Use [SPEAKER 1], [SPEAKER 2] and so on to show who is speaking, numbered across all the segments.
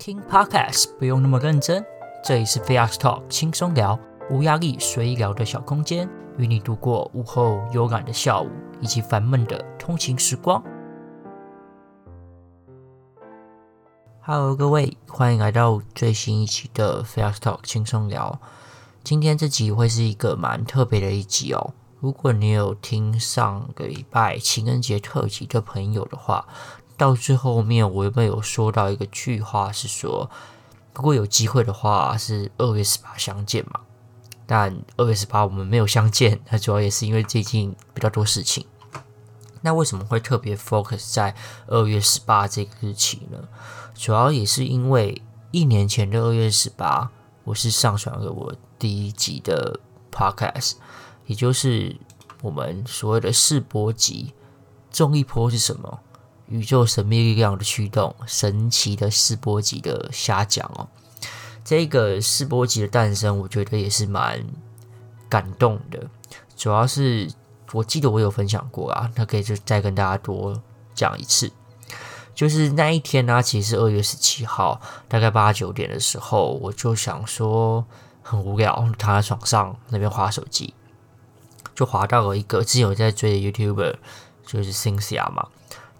[SPEAKER 1] 听 Podcast 不用那么认真，这里是 Fax Talk 轻松聊，无压力随意聊的小空间，与你度过午后悠然的下午以及烦闷的通勤时光。Hello，各位，欢迎来到最新一期的 Fax Talk 轻松聊。今天这集会是一个蛮特别的一集哦。如果你有听上个礼拜情人节特辑的朋友的话，到最后面我有没有说到一个句话是说，如果有机会的话是二月十八相见嘛？但二月十八我们没有相见，那主要也是因为最近比较多事情。那为什么会特别 focus 在二月十八这个日期呢？主要也是因为一年前的二月十八，我是上传了我第一集的 podcast，也就是我们所谓的试播集。重力波是什么？宇宙神秘力量的驱动，神奇的试播集的瞎讲哦。这个试播集的诞生，我觉得也是蛮感动的。主要是我记得我有分享过啊，那可以就再跟大家多讲一次。就是那一天呢、其实是二月十七号，大概八九点的时候，我就想说很无聊，躺在床上那边滑手机，就滑到了一个之前有在追的 YouTuber，就是 Cynthia 嘛。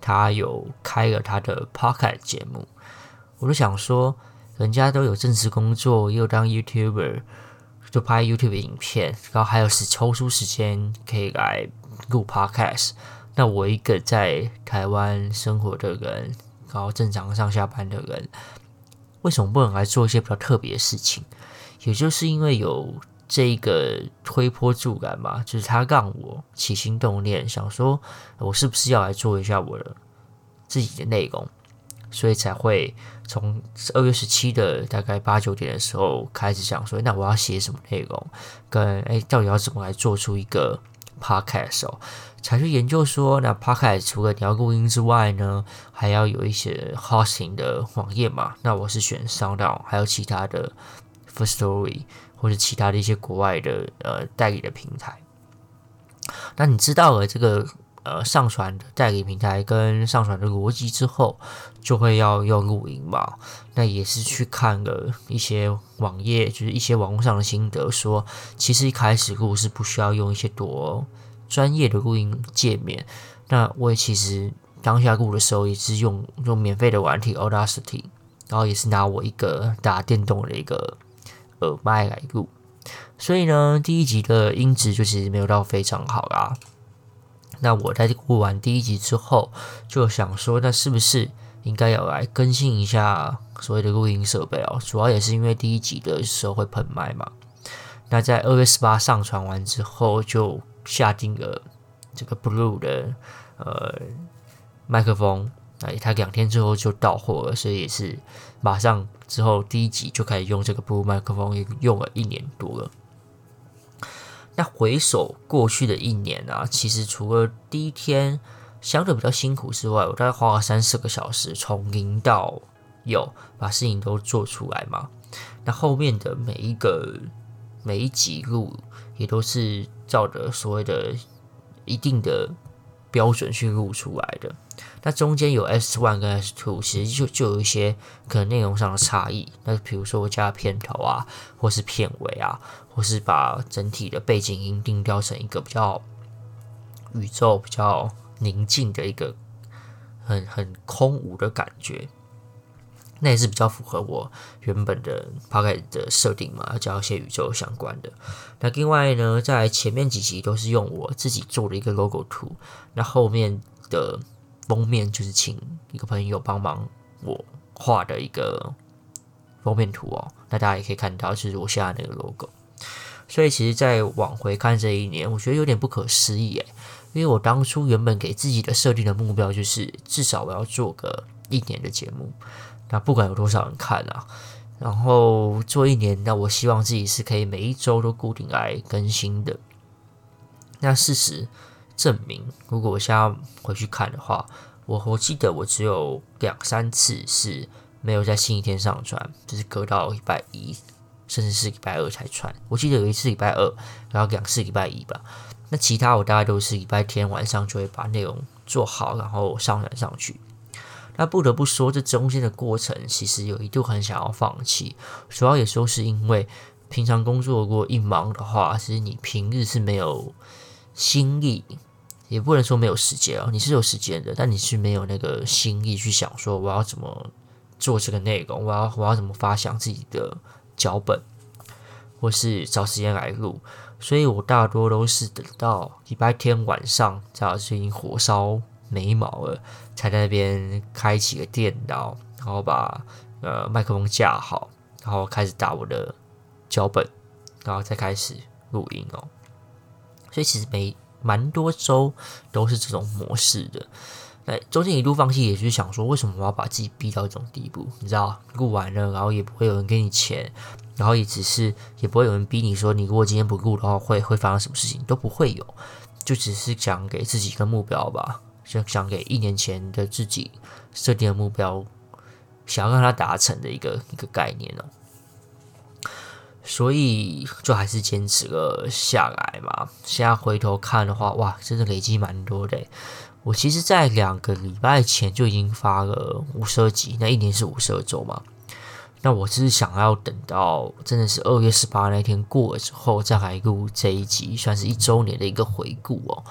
[SPEAKER 1] 他有开了他的 Podcast 节目，我就想说，人家都有正式工作，又当 YouTuber，就拍 YouTube 影片，然后还有是抽出时间可以来录 Podcast。那我一个在台湾生活的人，然后正常上下班的人，为什么不能来做一些比较特别的事情？也就是因为有。这一个推波助澜嘛，就是他让我起心动念，想说我是不是要来做一下我的自己的内容，所以才会从二月十七的大概八九点的时候开始想说，那我要写什么内容，跟哎到底要怎么来做出一个 podcast 哦，才去研究说，那 podcast 除了你要录音之外呢，还要有一些 hosting 的网页嘛，那我是选 SoundOn，还有其他的 First Story。或者其他的一些国外的呃代理的平台，那你知道了这个呃上传代理平台跟上传的逻辑之后，就会要用录音嘛？那也是去看了一些网页，就是一些网络上的心得，说其实一开始录是不需要用一些多专业的录音界面。那我也其实当下录的时候也是用用免费的软体 Audacity，然后也是拿我一个打电动的一个。耳麦来录，所以呢，第一集的音质就其实没有到非常好啦。那我在录完第一集之后，就想说，那是不是应该要来更新一下所谓的录音设备哦？主要也是因为第一集的时候会喷麦嘛。那在二月十八上传完之后，就下定了这个 Blue 的呃麦克风。哎，他两天之后就到货了，所以也是马上之后第一集就开始用这个 Blue 麦克风，也用了一年多了。那回首过去的一年啊，其实除了第一天相对比较辛苦之外，我大概花了三四个小时从零到有把事情都做出来嘛。那后面的每一个每一集录也都是照着所谓的一定的标准去录出来的。那中间有 S one 跟 S two，其实就就有一些可能内容上的差异。那比如说我加片头啊，或是片尾啊，或是把整体的背景音定调成一个比较宇宙比较宁静的一个很很空无的感觉。那也是比较符合我原本的 podcast 的设定嘛，要讲一些宇宙相关的。那另外呢，在前面几集都是用我自己做的一个 logo 图，那后面的。封面就是请一个朋友帮忙我画的一个封面图哦，那大家也可以看到，就是我现在那个 logo。所以其实，在往回看这一年，我觉得有点不可思议诶，因为我当初原本给自己的设定的目标就是至少我要做个一年的节目，那不管有多少人看啊，然后做一年，那我希望自己是可以每一周都固定来更新的。那事实。证明，如果我现在回去看的话，我我记得我只有两三次是没有在星期天上传，就是隔到礼拜一，甚至是礼拜二才传。我记得有一次礼拜二，然后两次礼拜一吧。那其他我大概都是礼拜天晚上就会把内容做好，然后上传上去。那不得不说，这中间的过程其实有一度很想要放弃，主要也说是因为平常工作如果一忙的话，其实你平日是没有心力，也不能说没有时间啊，你是有时间的，但你是没有那个心力去想说我要怎么做这个内容，我要我要怎么发想自己的脚本，或是找时间来录，所以我大多都是等到礼拜天晚上，正好是已经火烧眉毛了。才在那边开启个电脑，然后把呃麦克风架好，然后开始打我的脚本，然后再开始录音哦。所以其实没蛮多周都是这种模式的。那中间一度放弃，也就是想说，为什么我要把自己逼到这种地步？你知道，录完了，然后也不会有人给你钱，然后也只是也不会有人逼你说，你如果今天不录的话，会会发生什么事情都不会有，就只是讲给自己一个目标吧。就想给一年前的自己设定的目标，想要让它达成的一个一个概念哦，所以就还是坚持了下来嘛。现在回头看的话，哇，真的累积蛮多的。我其实，在两个礼拜前就已经发了五十二集，那一年是五十二周嘛。那我只是想要等到真的是二月十八那天过了之后，再来录这一集，算是一周年的一个回顾哦。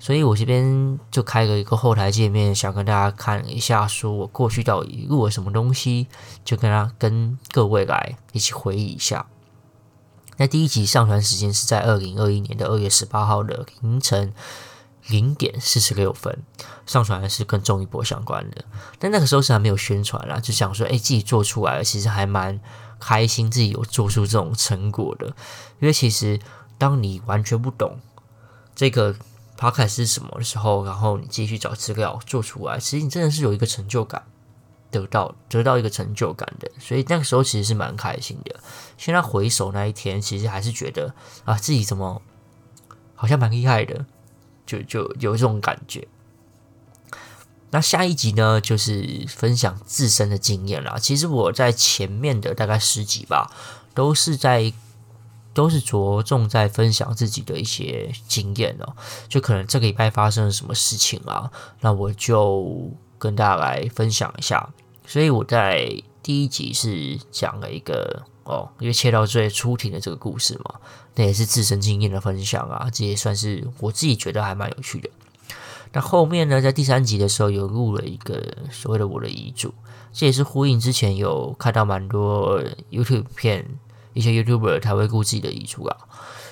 [SPEAKER 1] 所以我这边就开了一个后台界面，想跟大家看一下，说我过去到底录了什么东西，就跟他跟各位来一起回忆一下。那第一集上传时间是在二零二一年的二月十八号的凌晨零点四十六分，上传的是跟综艺播相关的。但那个时候是还没有宣传啦，就想说，哎，自己做出来了，其实还蛮开心，自己有做出这种成果的。因为其实当你完全不懂这个。P o c a s t 是什么的时候，然后你继续找资料做出来，其实你真的是有一个成就感，得到得到一个成就感的，所以那个时候其实是蛮开心的。现在回首那一天，其实还是觉得啊，自己怎么好像蛮厉害的，就就有这种感觉。那下一集呢，就是分享自身的经验啦。其实我在前面的大概十集吧，都是在。都是着重在分享自己的一些经验哦，就可能这个礼拜发生了什么事情啊，那我就跟大家来分享一下。所以我在第一集是讲了一个哦，因为切到最出庭的这个故事嘛，那也是自身经验的分享啊，这也算是我自己觉得还蛮有趣的。那后面呢，在第三集的时候有录了一个所谓的我的遗嘱，这也是呼应之前有看到蛮多 YouTube 片。一些 YouTuber 他会顾自己的遗嘱啊，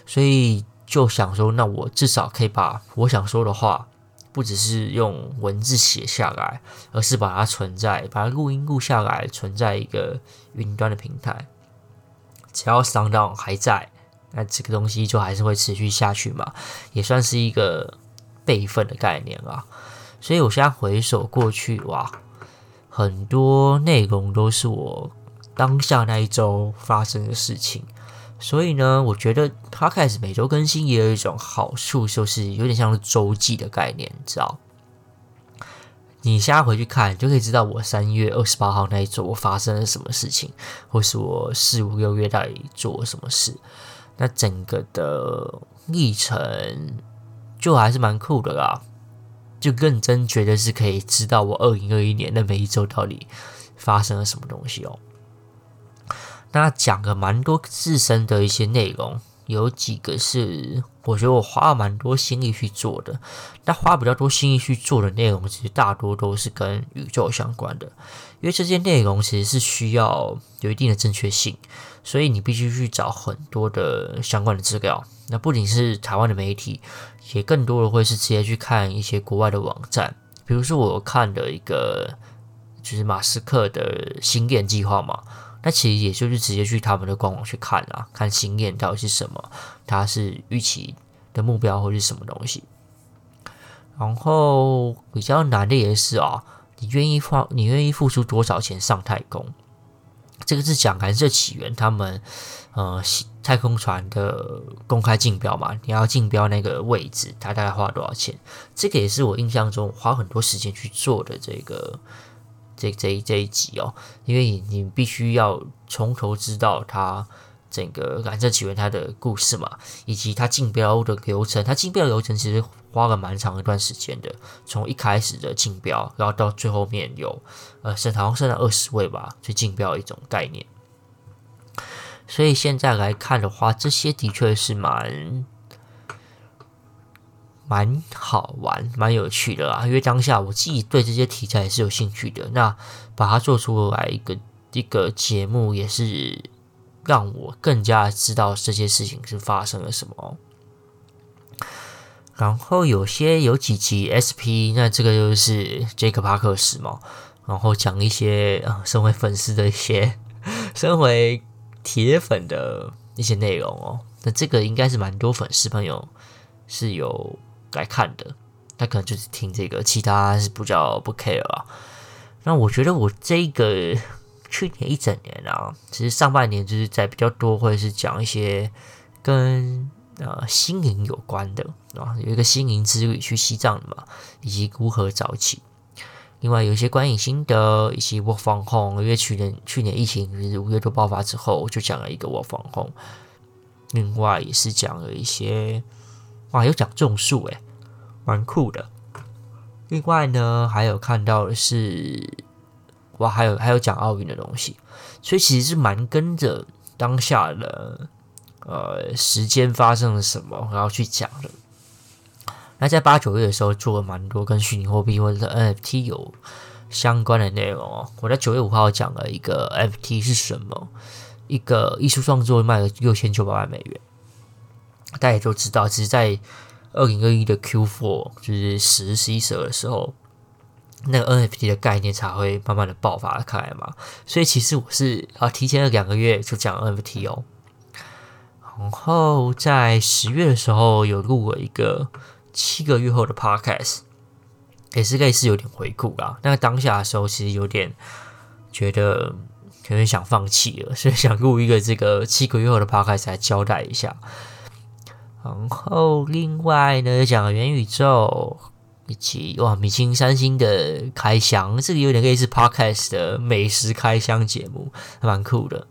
[SPEAKER 1] 所以就想说，那我至少可以把我想说的话，不只是用文字写下来，而是把它存在，把它录音录下来，存在一个云端的平台。只要 SoundOn 还在，那这个东西就还是会持续下去嘛，也算是一个备份的概念啊。所以我现在回首过去，哇，很多内容都是我。当下那一周发生的事情，所以呢，我觉得他开始每周更新也有一种好处，就是有点像是周记的概念，你知道？你现在回去看，就可以知道我三月二十八号那一周我发生了什么事情，或是我四五六月到底做了什么事。那整个的历程就还是蛮酷的啦，就认真觉得是可以知道我二零二一年的每一周到底发生了什么东西哦。那讲了蛮多自身的一些内容，有几个是我觉得我花了蛮多心力去做的。那花比较多心力去做的内容，其实大多都是跟宇宙相关的，因为这些内容其实是需要有一定的正确性，所以你必须去找很多的相关的资料。那不仅是台湾的媒体，也更多的会是直接去看一些国外的网站，比如说我看的一个就是马斯克的星链计划嘛。那其实也就是直接去他们的官网去看啊，看星链到底是什么，它是预期的目标或是什么东西。然后比较难的也是啊，你愿意花，你愿意付出多少钱上太空？这个是讲蓝色起源他们呃太空船的公开竞标嘛，你要竞标那个位置，它大概花多少钱？这个也是我印象中花很多时间去做的这个。这这一这一集哦，因为你你必须要从头知道它整个蓝色起源它的故事嘛，以及它竞标的流程。它竞标流程其实花了蛮长一段时间的，从一开始的竞标，然后到最后面有呃，剩好像剩了二十位吧，去竞标一种概念。所以现在来看的话，这些的确是蛮蛮好玩、蛮有趣的啦。因为当下我自己对这些题材也是有兴趣的，那把它做出来一个一个节目也是。让我更加知道这些事情是发生了什么。然后有些有几集 SP，那这个就是杰克帕克斯嘛，然后讲一些啊，身为粉丝的一些，身为铁粉的一些内容哦。那这个应该是蛮多粉丝朋友是有来看的，他可能就是听这个，其他是比较不 care 啊。那我觉得我这个。去年一整年啊，其实上半年就是在比较多会是讲一些跟呃心灵有关的啊，有一个心灵之旅去西藏的嘛，以及如何早起。另外有一些观影心得，以及 work from home，因为去年去年疫情就是五月多爆发之后，我就讲了一个 work from home。另外也是讲了一些，哇，有讲种树诶，蛮酷的。另外呢，还有看到的是。哇，还有还有讲奥运的东西，所以其实是蛮跟着当下的呃时间发生了什么，然后去讲的。那在八九月的时候做了蛮多跟虚拟货币或者是 NFT 有相关的内容哦。我在九月五号讲了一个 NFT 是什么，一个艺术创作卖了六千九百万美元，大家也都知道，其实在二零二一的 Q4 就是十、十一、十二的时候。那个 NFT 的概念才会慢慢的爆发开来嘛，所以其实我是啊提前了两个月就讲 NFT 哦，然后在十月的时候有录了一个七个月后的 Podcast，也是类似有点回顾啦。那个当下的时候其实有点觉得有点想放弃了，所以想录一个这个七个月后的 Podcast 来交代一下。然后另外呢讲元宇宙。以及哇，米其林三星的开箱，这个有点类似 Podcast 的美食开箱节目，还蛮酷的。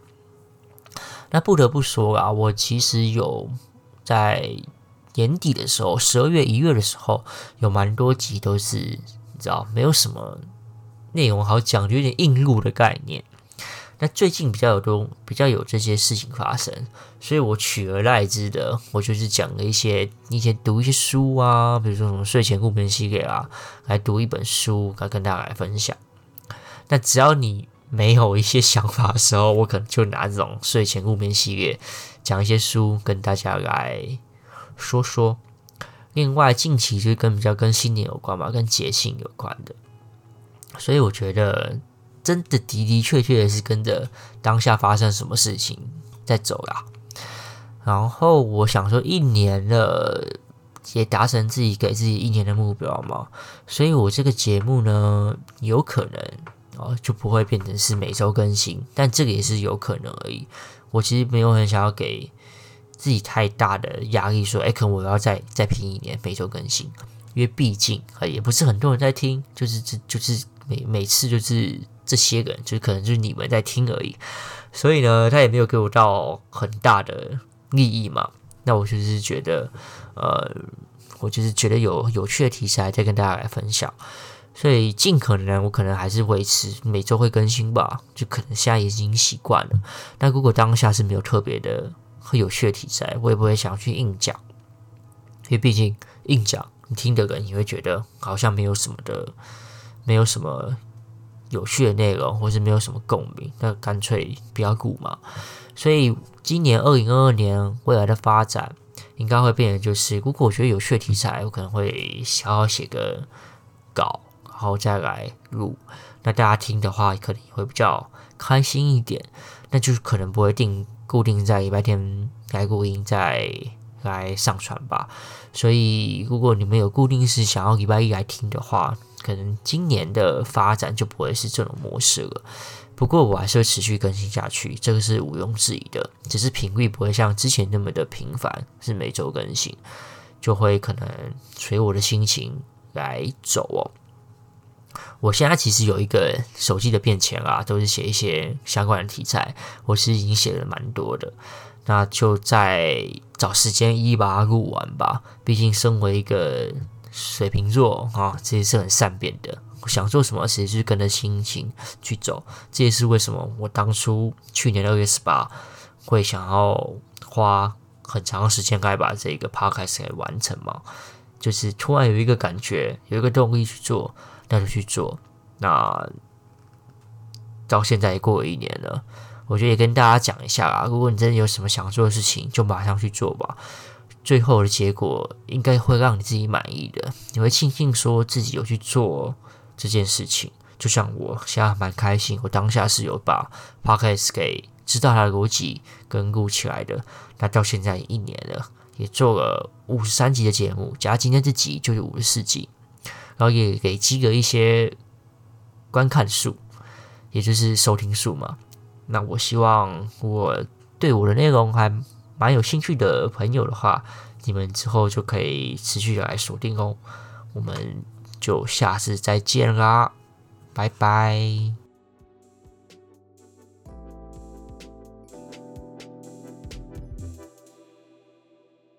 [SPEAKER 1] 那不得不说啊，我其实有在年底的时候，十二月、一月的时候，有蛮多集都是你知道，没有什么内容好讲，就有点硬录的概念。那最近比较有多，比较有这些事情发生，所以我取而代之的，我就是讲了一些以前读一些书啊，比如说什么睡前故眠系列啊，来读一本书，来跟大家来分享。那只要你没有一些想法的时候，我可能就拿这种睡前故眠系列讲一些书，跟大家来说说。另外，近期就是跟比较跟新年有关嘛，跟节庆有关的，所以我觉得。真的的的确确的是跟着当下发生什么事情在走啦。然后我想说，一年了也达成自己给自己一年的目标嘛，所以我这个节目呢，有可能哦就不会变成是每周更新，但这个也是有可能而已。我其实没有很想要给自己太大的压力，说哎，可能我要再 再拼一年每周更新，因为毕竟啊也不是很多人在听，就是这就是每每次就是。这些人就是可能就是你们在听而已，所以呢，他也没有给我到很大的利益嘛。那我就是觉得，呃，我就是觉得有有趣的题材再跟大家来分享，所以尽可能我可能还是维持每周会更新吧。就可能现在已经习惯了。但如果当下是没有特别的很有趣的题材，我也不会想去硬讲，因为毕竟硬讲你听的人也会觉得好像没有什么的，没有什么。有趣的内容，或是没有什么共鸣，那干脆不要鼓嘛。所以今年二零二二年未来的发展，应该会变成就是，如果我觉得有趣的题材，我可能会好好写个稿，然后再来录。那大家听的话，可能会比较开心一点。那就是可能不会定固定在礼拜天来录音，在来上传吧。所以如果你们有固定是想要礼拜一来听的话，可能今年的发展就不会是这种模式了，不过我还是会持续更新下去，这个是毋庸置疑的。只是频率不会像之前那么的频繁，是每周更新，就会可能随我的心情来走哦。我现在其实有一个手机的便签啊，都是写一些相关的题材，我其实已经写了蛮多的。那就再找时间一把它录完吧。毕竟身为一个水瓶座啊，这也是很善变的。想做什么，其实就是跟着心情去走。这也是为什么我当初去年二月十八会想要花很长时间来把这个 podcast 给完成嘛。就是突然有一个感觉，有一个动力去做，那就去做。那到现在也过了一年了。我觉得也跟大家讲一下啊，如果你真的有什么想做的事情，就马上去做吧。最后的结果应该会让你自己满意的，你会庆幸说自己有去做这件事情。就像我现在蛮开心，我当下是有把 Podcast 给知道它的逻辑跟录起来的。那到现在一年了，也做了五十三集的节目，加今天这集就是五十四集，然后也给积了一些观看数，也就是收听数嘛。那我希望，我对我的内容还蛮有兴趣的朋友的话，你们之后就可以持续的来锁定哦。我们就下次再见啦，拜拜。